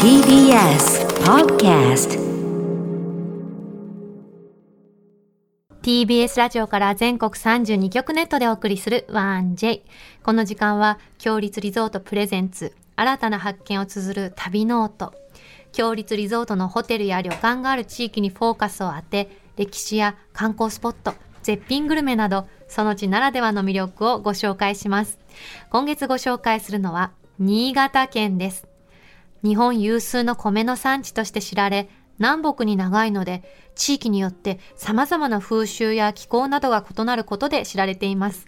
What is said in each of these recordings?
TBS Podcast TBS ラジオから全国32局ネットでお送りする 1J。この時間は、共立リゾート presents、新たな発見を綴る旅ノオト。共立リゾートのホテルや旅館がある地域にフォーカスを当て、歴史や観光スポット、絶品グルメなど、その地ならではの魅力をご紹介します。今月ご紹介するのは、新潟県です。日本有数の米の産地として知られ、南北に長いので、地域によって様々な風習や気候などが異なることで知られています。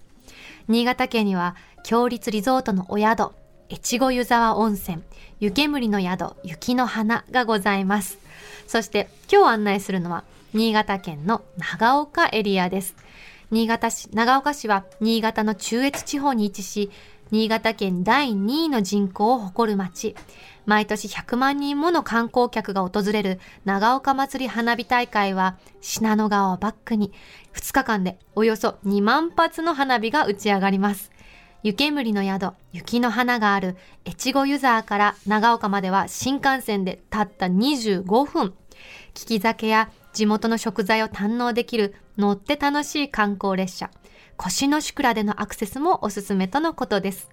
新潟県には、強立リゾートのお宿、越後湯沢温泉、湯煙の宿、雪の花がございます。そして、今日案内するのは、新潟県の長岡エリアです。新潟市、長岡市は新潟の中越地方に位置し、新潟県第2位の人口を誇る町。毎年100万人もの観光客が訪れる長岡祭り花火大会は信濃川をバックに2日間でおよそ2万発の花火が打ち上がります。湯煙の宿、雪の花がある越後湯沢から長岡までは新幹線でたった25分。聞き酒や地元の食材を堪能できる乗って楽しい観光列車。腰の宿倉でのアクセスもおすすめとのことです。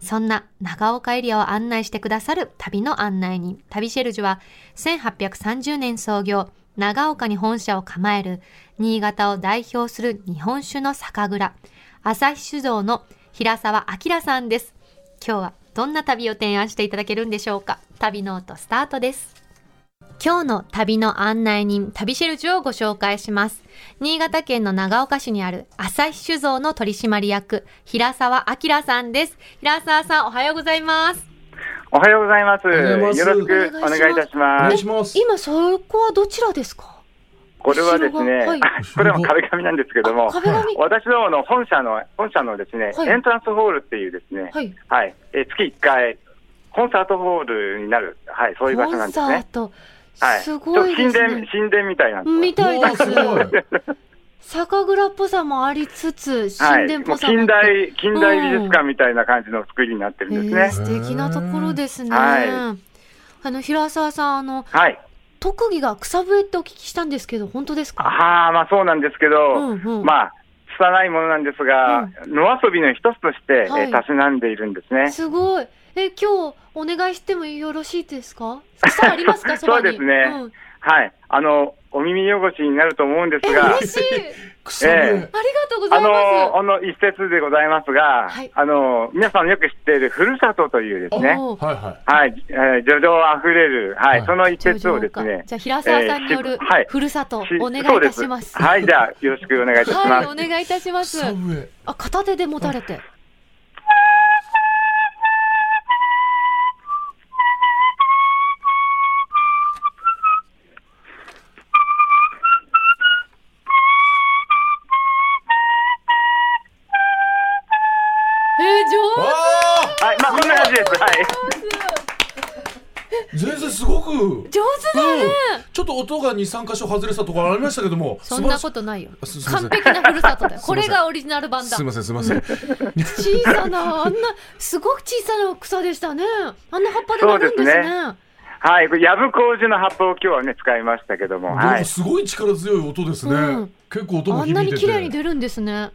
そんな長岡エリアを案内してくださる旅の案内人、旅シェルジュは1830年創業、長岡に本社を構える新潟を代表する日本酒の酒蔵、朝日酒造の平沢明さんです。今日はどんな旅を提案していただけるんでしょうか旅ノートスタートです。今日の旅の案内人、旅シェルジュをご紹介します。新潟県の長岡市にある朝日酒造の取締役、平沢明さんです。平沢さん、おはようございます。おはようございます。よろしくお願いいたしおます。願いします。今、そこはどちらですか？これはですね、はいこれも壁紙なんですけども私どもの本社の、本社のですね、はいエントランスホールっていうですね、はい。はい、え月1回、コンサートホールになる、はい、そういう場所なんですね。コンサート。はい。すごいですちょっと神殿、ね。神殿みたいなみたいです。酒蔵っぽさもありつつ、はい、神殿っぽさもあって。近代、近代美術館みたいな感じの作りになってるんですね。えー素敵なところですね。はいあの、平沢さん、あの、はい。特技が草笛ってお聞きしたんですけど、本当ですか？はあ、まあそうなんですけど、うんうんまあ、拙いものなんですが、野遊びの一つとして、はいえーたしなんでいるんですね。すごい。え、今日お願いしてもよろしいですか？草ありますか？そばに。そうですね。ん。はい。あの、お耳汚しになると思うんですえ、が、嬉しい。ええ。ありがとうござあいます。の、あの、一節でございますが、はい。あの、皆さんよく知っているふるさとというですね、はいはい。はい、えー、叙情あふれる、はい、はい。その一節をですね、じゃあ、平沢さんによるえーしはい。ふるさと、しお願いいたします。はい、じゃあ、よろしくお願いいたします。はい、お願いいたします。あ、片手で持たれて。全然すごく。手上手だね、ちょっと音が二三箇所外れたところありましたけども。そんなことないよ。完璧なふるさとだよ。これがオリジナル版だす。みませんすみません。小さな、あんな、すごく小さな草でしたね。あんな葉っぱでなるんですね。はい、これ、ヤブコウジの葉っぱを今日はね、使いましたけども、はいでも。すごい力強い音ですね。うん結構音もあんなに響いてて。綺麗に出るんですね。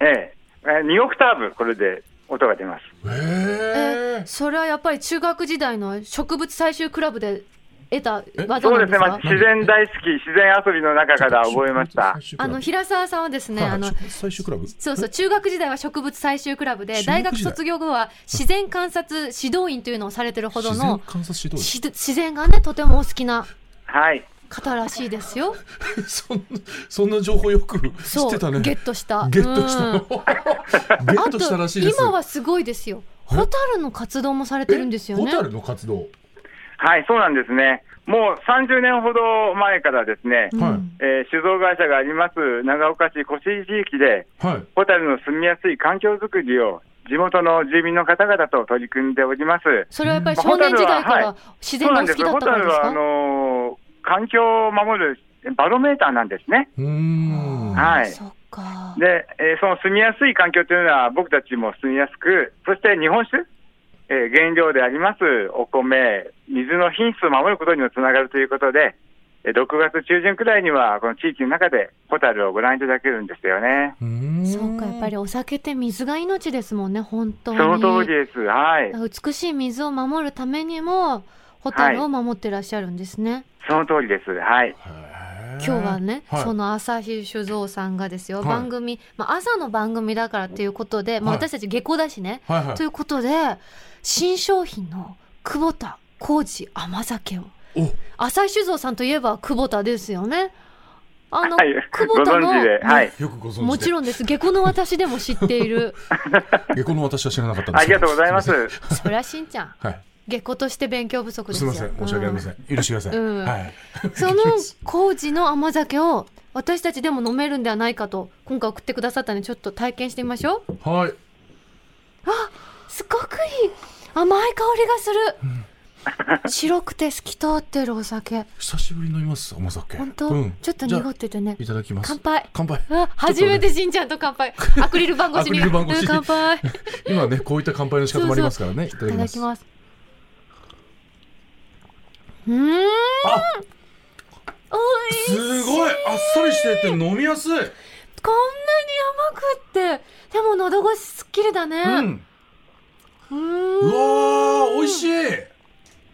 えええー、2オクターブ、これで音が出ます。へえ。それはやっぱり中学時代の植物採集クラブで得たえ技そうですね、まあ、自然大好き、自然遊びの中から覚えました。あの平沢さんはですね、あの最終クラブ？そうそう中学時代は植物採集クラブで大学卒業後は自然観察指導員というのをされてるほど自然の観察指導し自然がねとてもお好きなはい。方らしいですよ。員。そんなそんな情報よく知そうってたね。ゲットした。ゲットしたう。ゲットしたらしいです。今はすごいですよ。ホタルの活動もされてるんですよね。ホタルの活動？はい、そうなんですね。もう30年ほど前からですね、うんはいえー酒造会社があります長岡市越井地域で、はい。ホタルの住みやすい環境づくりを地元の住民の方々と取り組んでおります。それはやっぱりまあ少年時代から自然がお好きだったからですか？ホタルはあのー環境を守るバロメーターなんですね。はい。で、えーその住みやすい環境というのは僕たちも住みやすく、そして日本酒えー原料でありますお米、水の品質を守ることにもつながるということで、えー6月中旬くらいには、この地域の中でホタルをご覧いただけるんですよね。そうかやっぱりお酒って水が命ですもんね本当にその通りです。はい。美しい水を守るためにもホタルを守ってらっしゃるんですね、その通りです。はい。今日はね、はい。その朝日酒造さんがですよ、はい。番組、まあ、朝の番組だからっていうことで、まあ、はい。私たち下校だしね、はいはい。ということで新商品の久保田麹甘酒を。お。朝日酒造さんといえば久保田ですよね。あの、はい。ご久保田の存知で。はい。よくご存知で。もちろんです。下校の私でも知っている。下校の私は知らなかったんですありがとうございます。そりゃしんちゃん。はい下校として勉強不足ですみません申し訳ありません。許してください。うん。はい。その麹の甘酒を私たちでも飲めるんではないかと今回送ってくださったのでちょっと体験してみましょう。はい。すごくいい甘い香りがする、白くて透き通ってるお酒。久しぶりに飲みます甘酒。本当、うん。ちょっと濁っててね。いただきます。乾杯。乾杯。初めてしんちゃんと乾杯。アクリル板越しに。乾杯。今ねこういった乾杯の仕方もありますからね。いただきますうーん。あおいしいすごい。あっさりしてて飲みやすい。こんなに甘くって。でも喉越しすっきりだね。うん。うわー美味しい。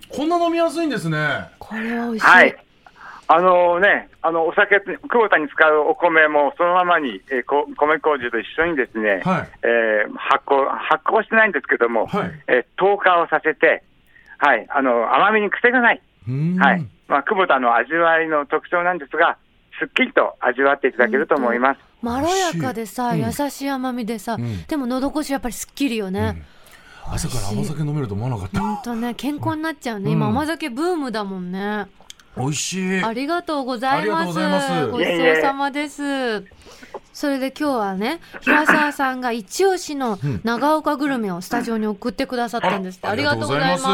こんな飲みやすいんですね。これは美味しい、はい。あのね、あの、お酒、久保田に使うお米もそのままに、えーこ米麹と一緒にですね、はい。えー発酵、発酵してないんですけども、はい。えー糖化をさせて、はい、あの、甘みに癖がない。はい。まあ、久保田の味わいの特徴なんですが、すっきりと味わっていただけると思います。まろやかでさ、優しい甘みでさ、んでも喉越しやっぱりすっきりよね。朝から甘酒飲めると思わなかったほんとね、健康になっちゃうね。うん今甘酒ブームだもんね。美味しいありがとうございます。ありがとうございますごちそうさまです。それで今日はね、平沢さんが一押しの長岡グルメをスタジオに送ってくださったんですって。ありがとうございます。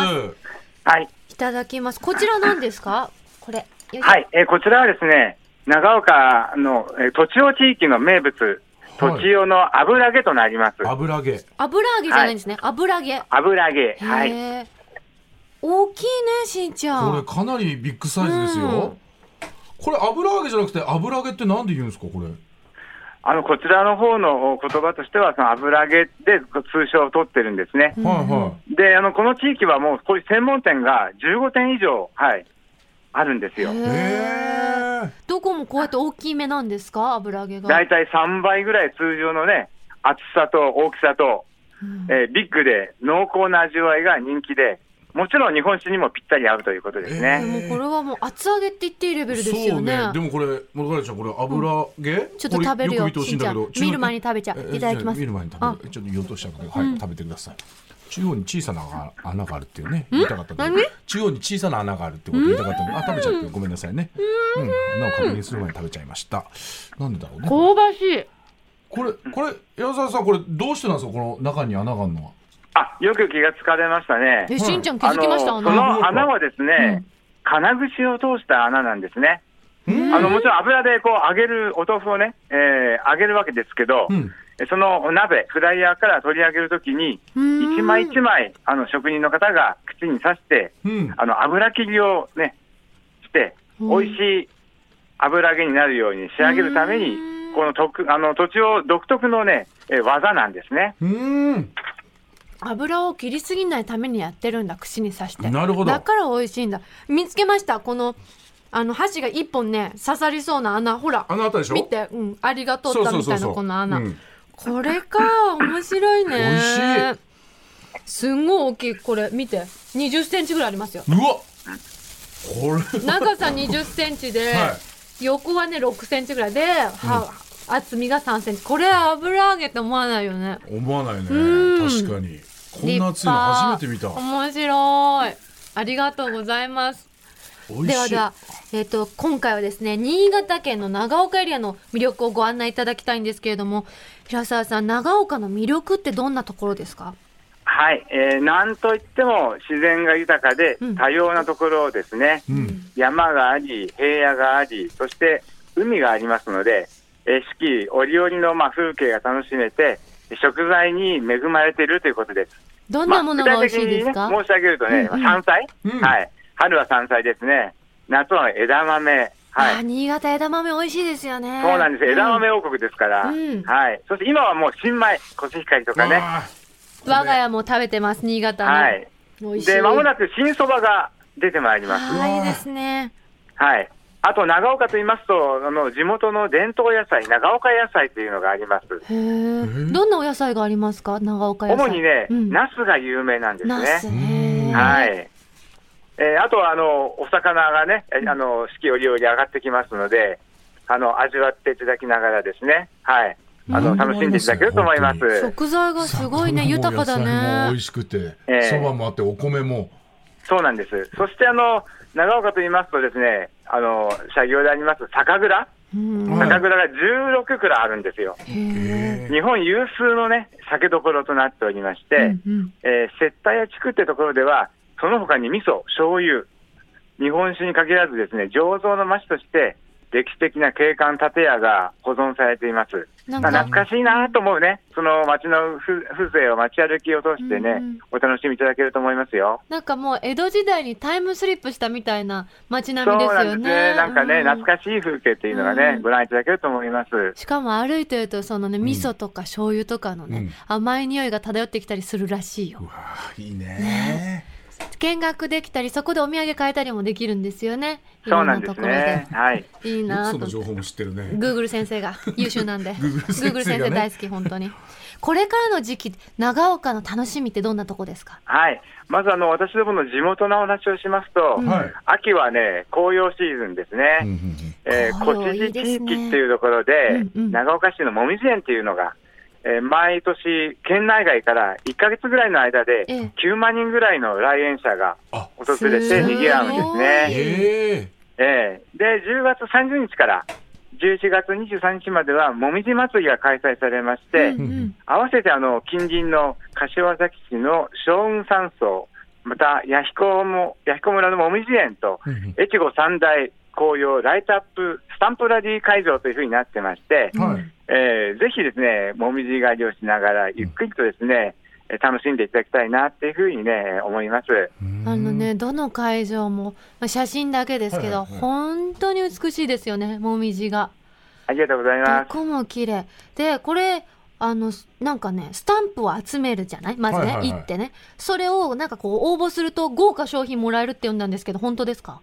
はい。いただきます。こちら何ですか？これ。はい。えーこちらはですね、長岡の、えー、栃尾地域の名物、栃尾の油揚げとなります。油揚げ油揚げじゃないんですね。油揚げ。油揚げ。はい。大きいね、しんちゃん。これかなりビッグサイズですよ、これ油揚げじゃなくて油揚げってなんで言うんですかこれ？あの、こちらの方の言葉としては、その油揚げで通称を取ってるんですね。はいはで、あの、この地域はもう、こういう専門店が15店以上、はい、あるんですよ。どこもこうやって大きめなんですか？油揚げが。だいたい3倍ぐらい通常のね、厚さと大きさと、うんえービッグで濃厚な味わいが人気で、もちろん日本酒にもぴったり合うということですね。でもこれはもう厚揚げって言っていいレベルですそうよね。ねでもこれモルガちゃんこれ油揚げ、ちょっと食べるよ。よく見んだけど見る前に食べちゃう。えいただきます。見る前に食べる。ちょっと言おうとしたんだけど、はい、食べてください。中央に小さな穴があるっていうね言いたかったけ中央に小さな穴があるってこと言いたかったあ食べちゃってごめんなさいね。うん。穴を確認する前に食べちゃいました。なんでだろうね香ばしい。これこれ矢沢さんこれどうしてなんですか？この中に穴があるのはあ、よく気がつかれましたね。え、しんちゃん気づきました？あのそ穴の穴はですね、金串を通した穴なんですね。あのもちろん油でこう揚げるお豆腐をね、えー揚げるわけですけど、うん。その鍋、フライヤーから取り上げるときに、うん。一枚一枚、あの職人の方が口に刺して、うん。あの油切りをね、して、うん。美味しい油揚げになるように仕上げるためにうん、この特あの土地を独特のね、えー技なんですね。油を切りすぎないためにやってるんだ串に刺して。なるほど。だから美味しいんだ。見つけましたこのあの箸が一本ね刺さりそうな穴。ほら穴あったでしょ？見て、うん、ありがとうったみたいなこの穴、うん。これか面白いね。美味しすんごい大きい。これ見て。20センチぐらいありますよ。うわこれ長さ20センチで、はい。横はね6センチぐらい。で、は厚みが3センチ。これ油揚げって思わないよね。思わないね。うん。確かにこんな熱いの初めて見た。面白い。ありがとうございます。ではでは、えっと今回はですね新潟県の長岡エリアの魅力をご案内いただきたいんですけれども平沢さん長岡の魅力ってどんなところですか？はい、えーなんといっても自然が豊かでうん。多様なところですね。うん。山があり、平野があり、そして海がありますので、えー四季折々のまあ風景が楽しめて、食材に恵まれているということです。どんなものが美味しいですか、まあ具体的にね、申し上げるとね、うんうん山菜、うんはい。春は山菜ですね。夏は枝豆。はい。あ新潟枝豆美味しいですよね。そうなんです。枝豆を。王国ですから。うんはい。そして今はもう新米、コシヒカリとかね。あ我が家も食べてます、新潟の。はい。美味しい。で、まもなく新そばが出てまいります。はい、いいですね。はい。あと、長岡と言いますと、あの、地元の伝統野菜、長岡野菜というのがあります。へえ。どんなお野菜がありますか？長岡野菜。主にね、うん、ナスが有名なんですナスね。ね。はい。えーあとは、あの、お魚がね、えあの、四季折々上がってきますので、あの、味わっていただきながらですね、はい。あの、うん楽しんでいただけると思います。食材がすごいね、豊かだ野菜も美ね味。しくてええそばもあってお米もそうなんです。そして、あの、長岡と言いますとですね、あの、社業であります酒蔵、酒蔵が16蔵あるんですよ。日本有数のね、酒どころとなっておりまして、うんうん。えー、接待屋地区ってところでは、その他に味噌、醤油、日本酒に限らずですね、醸造の町として、歴史的な景観建屋が保存されています。なんかまあ、懐かしいなと思うね、その街の風風情を街歩きを通してね、うんお楽しみいただけると思いますよ。なんかもう江戸時代にタイムスリップしたみたいな街並みですなんですよね。ね。なんかね、うん懐かしい風景っていうのがね、うんご覧いただけると思います。しかも歩いてるとそのね味噌とか醤油とかのね、うん甘い匂いが漂ってきたりするらしいようわいいね見学できたりそこでお土産買えたりもできるんですよねそうなんですね。はい。い。い。なと思ってその情報も知ってるねグーグル先生が優秀なんで Google 先生大好き本当にこれからの時期長岡の楽しみってどんなとこですかはい。まずあの、私どもの地元のお話をしますと、うんはい。秋はね、紅葉シーズンですね。うんうんえー、紅葉小地い。い。ですね地域ってい。うところで、うんうん長岡市のもみじ園ってい。うのが、えー毎年、県内外から1ヶ月ぐらいの間でええ、9万人ぐらいの来園者があ訪れて賑わうんですね。ええ。ーで、10月30日から11月23日までは、もみじ祭りが開催されまして、うんうん。合わせてあの近隣の柏崎市の松雲山荘、また弥彦も弥彦村のもみじ園と、越後三大紅葉ライトアップスタンプラリー会場というふうになってまして、はいえーぜひですね、もみじ狩りをしながら、ゆっくりとですね、えー楽しんでいただきたいなっていうふうにね、思います。あのね、どの会場も、まあ、写真だけですけど、はいはいはい本当に美しいですよね、もみじが。ありがとうございどます。こも綺麗。で、これ、あの、なんかね、スタンプを集めるじゃない？まずね、はいはいはい行ってね。それを、なんかこう、応募すると豪華商品もらえるって読んだんですけど、本当ですか？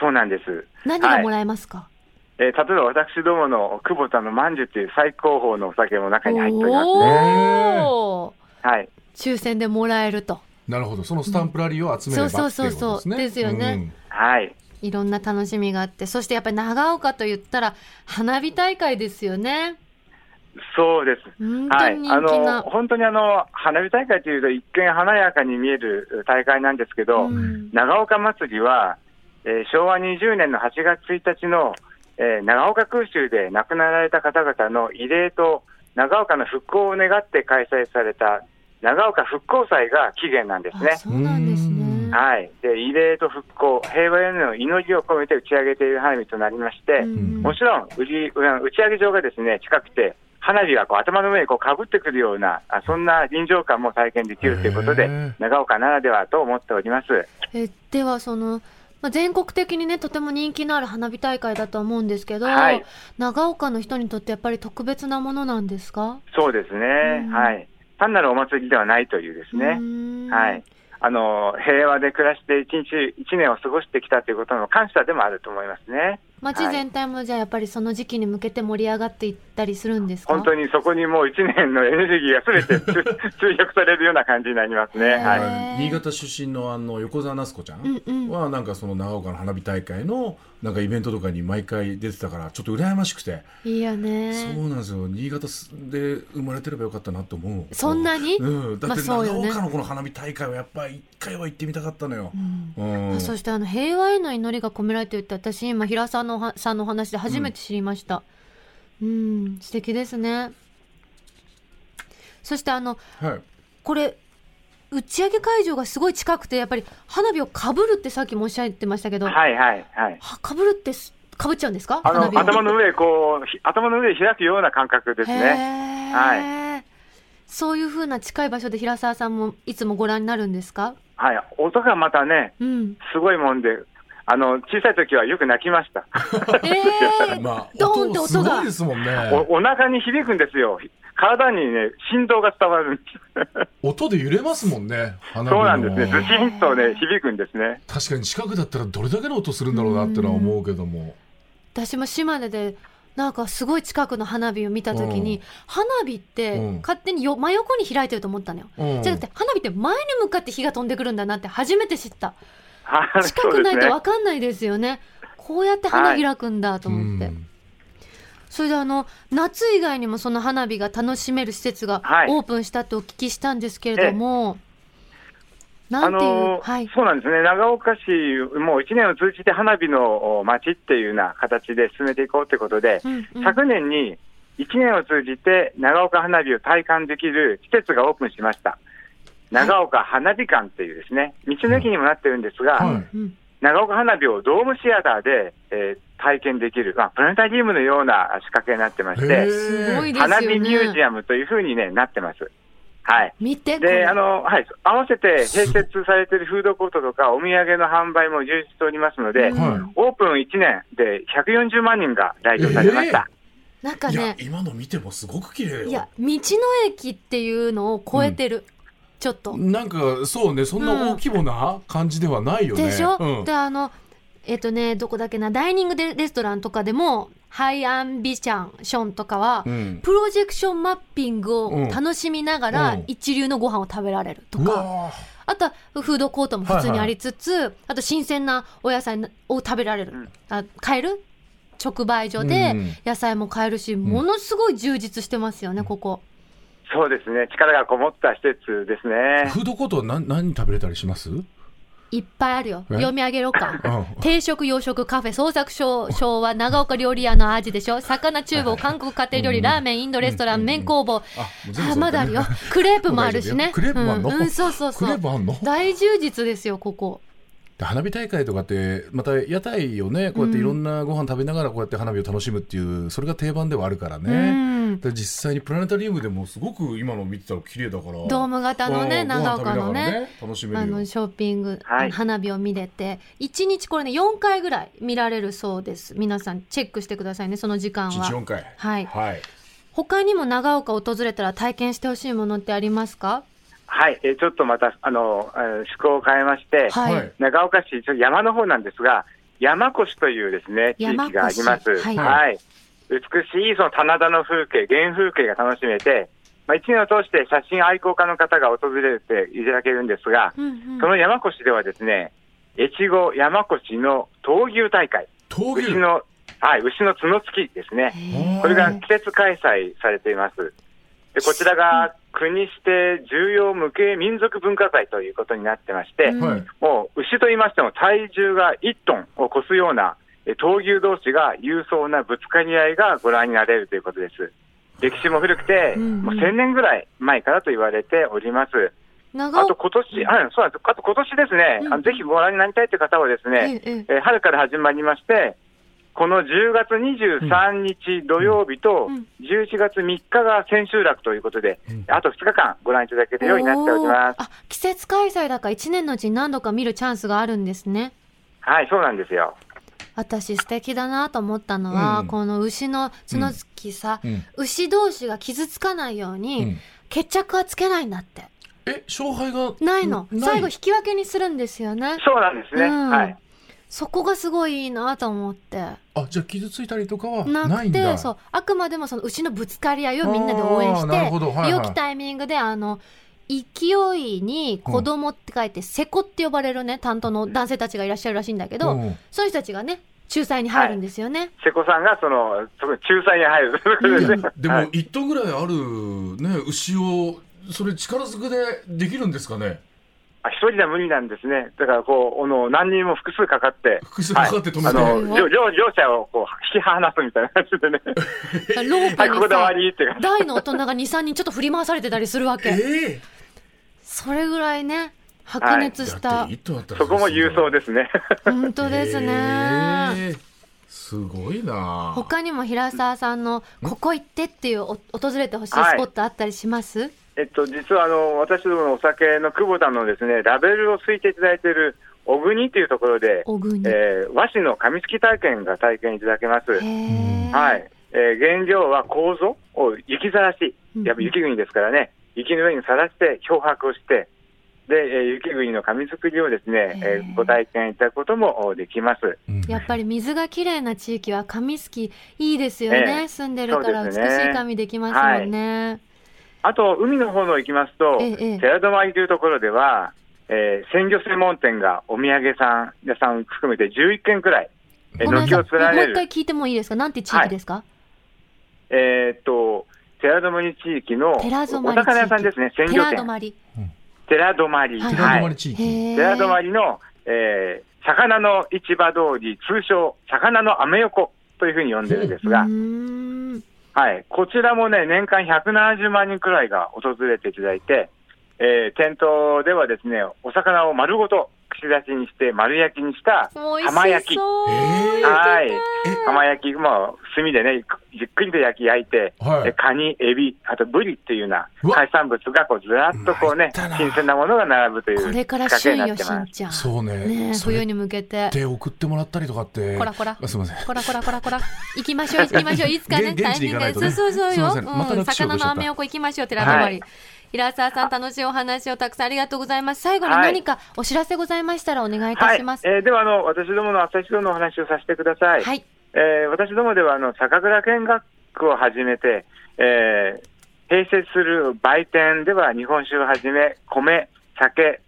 そうなんです。何がもらえますか、えー例えば私どもの久保田のまんじゅっていう最高峰のお酒も中に入っておりますね。はい。抽選でもらえると。なるほどそのスタンプラリーを集めればっていうことそうそうそうそうですねですよねはい。いろんな楽しみがあって、そしてやっぱり長岡と言ったら、花火大会ですよね。そうです。本はい、当にあ人気な。の本当にあの花火大会というと、一見華やかに見える大会なんですけど、うん長岡祭りは、えー昭和20年の8月1日の、えー長岡空襲で亡くなられた方々の慰霊と長岡の復興を願って開催された長岡復興祭が起源なんですねあ。そうなんですね。はい、で慰霊と復興、平和への祈りを込めて打ち上げている花火となりまして、うんもちろん打ち打ち上げ場がですね近くて、花火がこう頭の上にこうかぶってくるような、あそんな臨場感も体験できるということで長岡ならではと思っております。えではその、まあ、全国的にねとても人気のある花火大会だと思うんですけど、はい。長岡の人にとってやっぱり特別なものなんですか？そうですね、うん。はい、単なるお祭りではないというですね、ねはい、あの平和で暮らして一日一年を過ごしてきたということの感謝でもあると思いますね。街全体もじゃあやっぱりその時期に向けて盛り上がっていったりするんですか？本当にそこにもう一年のエネルギーがすべて注力 されるような感じになりますね。はいはい。新潟出身のあの横澤夏子ちゃんはなんかその長岡の花火大会のなんかイベントとかに毎回出てたからちょっと羨ましくて、いいよね。そうなんですよ。新潟で生まれてればよかったなと思う。そんなに？うん、だって長岡のこの花火大会はやっぱり一回は行ってみたかったのよ、うん。あそしてあの平和への祈りが込められているって私今平さんのさんのお話で初めて知りました。うん素敵ですね。そしてあのはい。これ打ち上げ会場がすごい近くてやっぱり花火をかぶるってさっきもおっしゃってましたけど、はいはいはい。はかぶるってすかぶっちゃうんですか？あの花火を？頭の上こうひ頭の上で開くような感覚ですね。へー。そういう風な近い場所で平沢さんもいつもご覧になるんですか？はい、音がまたね、うん。すごいもんで、あの小さい時はよく泣きました。ええまあ、ドーンって音がすごいですもんね。おお腹に響くんですよ。体にね、振動が伝わるんです。音で揺れますもんね。花火そうのなんですね。ずしんとね、響くんですね。確かに近くだったらどれだけの音するんだろうなってのは思うけども。私も島根でなんかすごい近くの花火を見た時に、うん花火ってうん勝手によ真横に開いてると思ったのよ、うんじゃなくて花火って前に向かって火が飛んでくるんだなって初めて知ったはい近くないと分かんないですよね。こうやって花開くんだと思って、うん。それであの夏以外にもその花火が楽しめる施設がはい。オープンしたってお聞きしたんですけれども、なあんていう、のはい。そうなんですね、長岡市、もう1年を通じて花火のお街っていうような形で進めていこうということで、うんうん。昨年に1年を通じて長岡花火を体感できる施設がオープンしました。長岡花火館っていうですね、道の駅にもなってるんですが、はい。うん。長岡花火をドームシアターで、えー体験できる、まあ、プラネタリウムのような仕掛けになってましへて、花火ミュージアムというふうに、ね、なってます。はい。見て。で、あの、はい、合わせて併設されているフードコートとかお土産の販売も充実しておりますので、うんはオープン1年で140万人が来場されました。なんかね、今の見てもすごく綺麗よ。いや道の駅っていうのを超えてる、ちょっと。なんかそうね、そんな大規模な感じではないよね。でしょ、うん。であのえっ、とねどこだっけなダイニングでレストランとかでもハイアンビションとかは、うん。プロジェクションマッピングを楽しみながら、うん。一流のご飯を食べられるとうか、わあとはフードコートも普通にありつつ、あと新鮮なお野菜を食べられる、うん。あ買える？直売所でうん。野菜も買えるし、ものすごい充実してますよね、ここ。そうですね、力がこもった施設ですね。フードコートは何何食べれたりします？いっぱいあるよ。え？読み上げろかうん。定食、洋食、カフェ、創作賞賞は長岡料理屋の味でしょ？魚厨房、韓国家庭料理、ラーメン、インドレストラン、麺工房。あ、まだあるよ。クレープもあるしね。クレープもあんの？うんうん、そうそうそうクレープ。あんの？大充実ですよ、ここ。で花火大会とかってまた屋台をねこうやっていろんなご飯食べながらこうやって花火を楽しむっていうそれが定番ではあるからうね。ん。で実際にプラネタリウムでもすごく今の見てたら綺麗だから。ドーム型のね、うん長岡のね。楽しめあの。ショッピング、はい花火を見れて1日これね4回ぐらい見られるそうです皆さんチェックしてくださいねその時間一日は四回。はいはい。他にも長岡訪れたら体験してほしいものってありますか？はい、えーちょっとまた、あの、えー趣向を変えまして、はい、はい長岡市、ちょっと山の方なんですが、山越というですね、地域があります。山越は。はいい美しいその棚田の風景、原風景が楽しめて、まあ、一年を通して写真愛好家の方が訪れていただけるんですが、うんうんその山越ではですね、越後山越の闘牛大会、闘牛。牛の、はい、牛の角突きですね。これが季節開催されています。でこちらが国指定重要無形民族文化財ということになってまして。もう牛と言いましても体重が1トンを超すようなえ闘牛同士が勇壮なぶつかり合いがご覧になれるということです。歴史も古くて、うんうんもう1000年ぐらい前からと言われております。あと今年、はい、そうなんです。あと今年ですね、うんぜひご覧になりたいという方はですね、ええ春から始まりまして、この10月23日土曜日とうん。11月3日が千秋楽ということで、うん。あと2日間ご覧いただけるようになっております。あ季節開催だから1年のうちに何度か見るチャンスがあるんですね。はい、そうなんですよ。私素敵だなと思ったのは、うん。この牛の角突きさ、うん。牛同士が傷つかないように、うん。決着はつけないんだって。え勝敗がないの、ない。最後引き分けにするんですよね。そうなんですね。うん。はい。そこがすごいいいなと思って。あじゃあ傷ついたりとかはなくないんだ。てそう。あくまでもその牛のぶつかり合いをみんなで応援して、はいはい。良きタイミングであの勢いに子供って書いて、セコって呼ばれるね担当の男性たちがいらっしゃるらしいんだけど、うんそういう人たちがね仲裁に入るんですよね、瀬古さんがその、仲裁に入る。ですね。でもはい。一頭ぐらいあるね牛をそれ力ずくでできるんですかね？あ一人では無理なんですね。だからこう、あの何人も複数かかって、複数かかって止めて。は。いあの両両両者をこう引き離すみたいな感じでね、ローはい、ここで終プにさわりって感じ。大の大人が23人ちょっと振り回されてたりするわけ。えそれぐらいね白熱えした、だって一頭あったらそこも郵送ですね。本当ですね、ええ。すごいな。他にも平沢さんのここ行ってっていうお訪れてほしい。スポットあったりします、えっと、実はあの私どものお酒の久保田のですねラベルをついていただいている小国というところで。えー和紙の紙すき体験が体験いただけます。はい。えー原料は構造を雪ざらしうん、やっぱ雪国ですからね、雪の上にさらして漂白をして、で、えー雪国の紙作りをですね、えへーーご体験いただくこともできます。うんやっぱり水がきれいな地域は紙すきいいですよね、ええ住んでるから美しい紙できますもんね。あと、海の方の行きますと、寺泊というところでは、えー鮮魚専門店がお土産さん屋さん含めて11軒くらい、えー軒をごめんなさい、もう連ねる。一回、聞いてもいいですか？なんて地域ですか、えーっと、寺泊地域のお魚屋さんですね、鮮魚寺店。泊。寺泊。はい。寺はい泊地域、寺泊の、えー魚の市場通り、通称、魚のアメ横というふうに呼んでるんですがはい、こちらもね、年間170万人くらいが訪れていただいて、えー店頭ではですね、お魚を丸ごと串出しにして、丸焼きにした浜焼き。はいえ浜焼きも炭でね、じっくりと焼き焼いて、はいえカニ、エビ、あとブリっていうような海産物がこうずらっとこうね新鮮なものが並ぶというこれから旬よ、しになってます。んちゃん。そうねね冬に向けて。で送ってもらったりとかってこらこらあすみませんこらこらこらこら。行きましょう、行きましょう。いつかね、現現地に行かないとねそうそうそうよ。うん、魚のアメ横行きましょう、寺泊。はい平沢さん、楽しいお話をたくさんありがとうございます。最後にはい何かお知らせございましたらお願いいたはいします。えーではあの、私どもの朝日堂のお話をさせてください。はい。えー私どもではあの酒蔵見学を始めて、えー併設する売店では日本酒をはじめ、米、酒、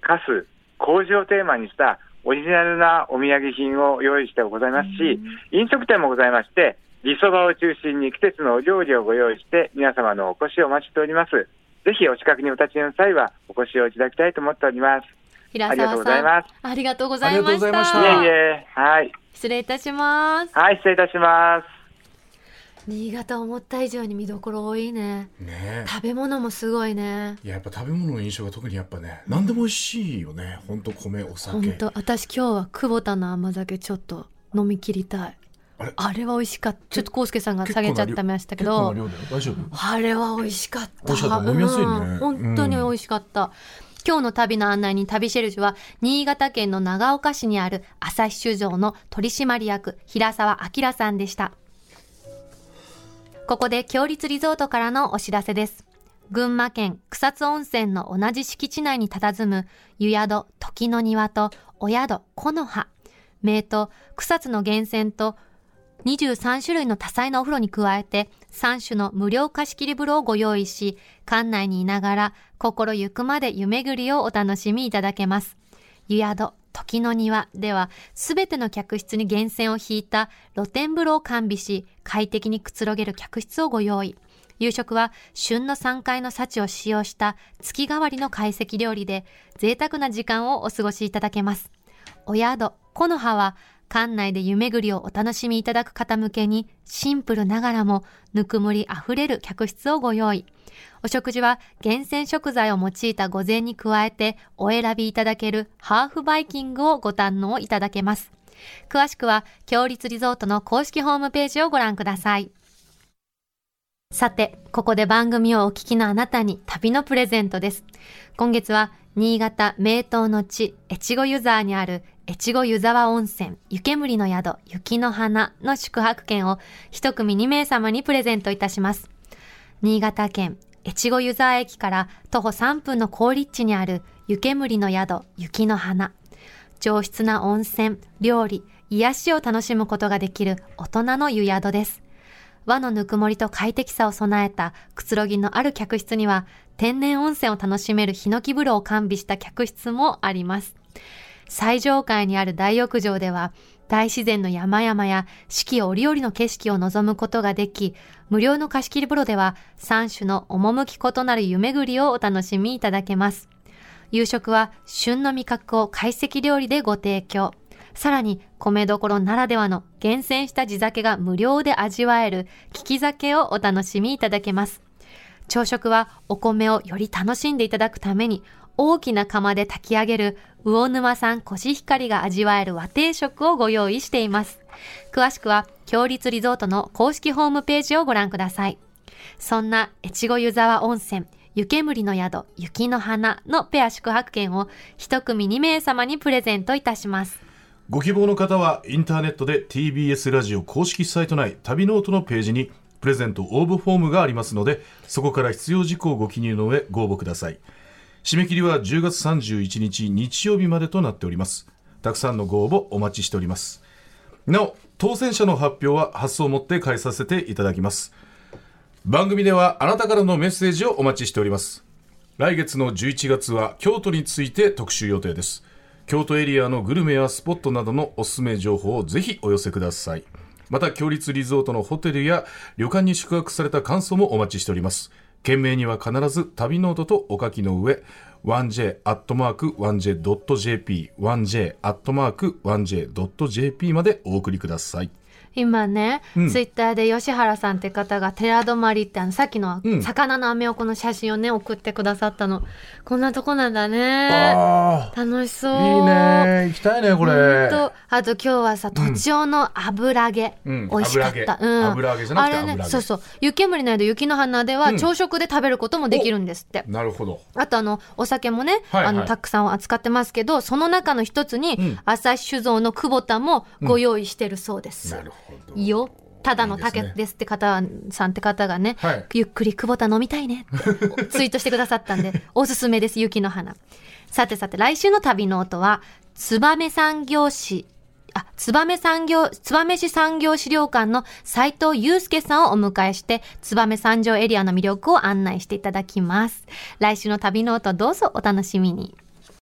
かす、麹をテーマにしたオリジナルなお土産品を用意してございますし、飲食店もございまして、理そばを中心に季節のお料理をご用意して、皆様のお越しをお待ちしております。ぜひお近くにお立ち寄りの際はお越しをいただきたいと思っております。平ありがとう沢さんございます、ありがとうございましありがとうございましたた。いえいえ、はい。失礼いたします。はい、失礼いたします。新潟思った以上に見どころ多いね。ね食べ物もすごいね。いややっぱ食べ物の印象が特にやっぱね何でも美味しいよね本当米お本酒当私今日は久保田の甘酒ちょっと飲み切りたい。あれ？は美味しかった。ちょっと康介さんが下げちゃってましたけどあれは美味しかった。本当に美味しかった。今日の旅の案内に旅シェルジュは、新潟県の長岡市にある朝日酒造の取締役、平沢明さんでした。ここで強立リゾートからのお知らせです。群馬県草津温泉の同じ敷地内に佇む湯宿時の庭とお宿木の葉、名湯草津の源泉と23種類の多彩なお風呂に加えて3種の無料貸し切り風呂をご用意し、館内にいながら心ゆくまで湯巡りをお楽しみいただけます。湯宿時の庭では、すべての客室に源泉を引いた露天風呂を完備し、快適にくつろげる客室をご用意。夕食は旬の3階の幸を使用した月替わりの懐石料理で贅沢な時間をお過ごしいただけます。お宿、木の葉は館内で湯巡りをお楽しみいただく方向けにシンプルながらもぬくもりあふれる客室をご用意。お食事は厳選食材を用いた御膳に加えてお選びいただけるハーフバイキングをご堪能いただけます。詳しくは、強立リゾートの公式ホームページをご覧ください。さて、ここで番組をお聞きのあなたに旅のプレゼントです。今月は、新潟名湯の地、越後湯沢にある越後湯沢温泉、湯煙の宿、雪の花の宿泊券を一組2名様にプレゼントいたします。新潟県越後湯沢駅から徒歩3分の高立地にある湯煙の宿、雪の花。上質な温泉、料理、癒しを楽しむことができる大人の湯宿です。和のぬくもりと快適さを備えたくつろぎのある客室には天然温泉を楽しめるヒノキ風呂を完備した客室もあります。最上階にある大浴場では大自然の山々や四季折々の景色を望むことができ、無料の貸し切り風呂では3種の趣異なる湯巡りをお楽しみいただけます。夕食は旬の味覚を懐石料理でご提供。さらに、米どころならではの厳選した地酒が無料で味わえる利き酒をお楽しみいただけます。朝食はお米をより楽しんでいただくために、大きな釜で炊き上げる魚沼産コシヒカリが味わえる和定食をご用意しています。詳しくは、共立リゾートの公式ホームページをご覧ください。そんな越後湯沢温泉、湯煙の宿、雪の花のペア宿泊券を一組2名様にプレゼントいたします。ご希望の方はインターネットで TBS ラジオ公式サイト内旅ノオトのページにプレゼント応募フォームがありますのでそこから必要事項をご記入の上ご応募ください締め切りは10月31日日曜日までとなっております。たくさんのご応募お待ちしております。なお当選者の発表は発送をもって返させていただきます。番組ではあなたからのメッセージをお待ちしております。来月の11月は京都について特集予定です。京都エリアのグルメやスポットなどのおすすめ情報をぜひお寄せください。また強立リゾートのホテルや旅館に宿泊された感想もお待ちしております。件名には必ず旅ノートとお書きの上 1j.1j.jp 1j.1j.jp までお送りください。今ね、うん。ツイッターで吉原さんって方が寺泊りってあのさっきのうん。魚のアメ横の写真をね送ってくださったの。こんなとこなんだね。あ楽しそう。あいいね。行きたいねこれ。と。あと今日はさ都庁の油揚げ、うん。美味しかった、油揚げ。油揚げじゃなくてあれねそうそう。湯煙の宿雪の花ではうん。朝食で食べることもできるんですって、なるほど。あとあのお酒もね、あのたくさん扱ってますけどその中の一つに、うん。朝日酒造の久保田もご用意してるそうです、なるほどよ。ただのいいですね。竹ですって方さんって方がね、はい。ゆっくり久保田飲みたいねって ツイートしてくださったんでおすすめです雪の花。さてさて来週の旅の音は燕産業市あ、燕産業、燕市産業資料館の斉藤祐介さんをお迎えして、燕三条エリアの魅力を案内していただきます。来週の旅の音どうぞお楽しみに。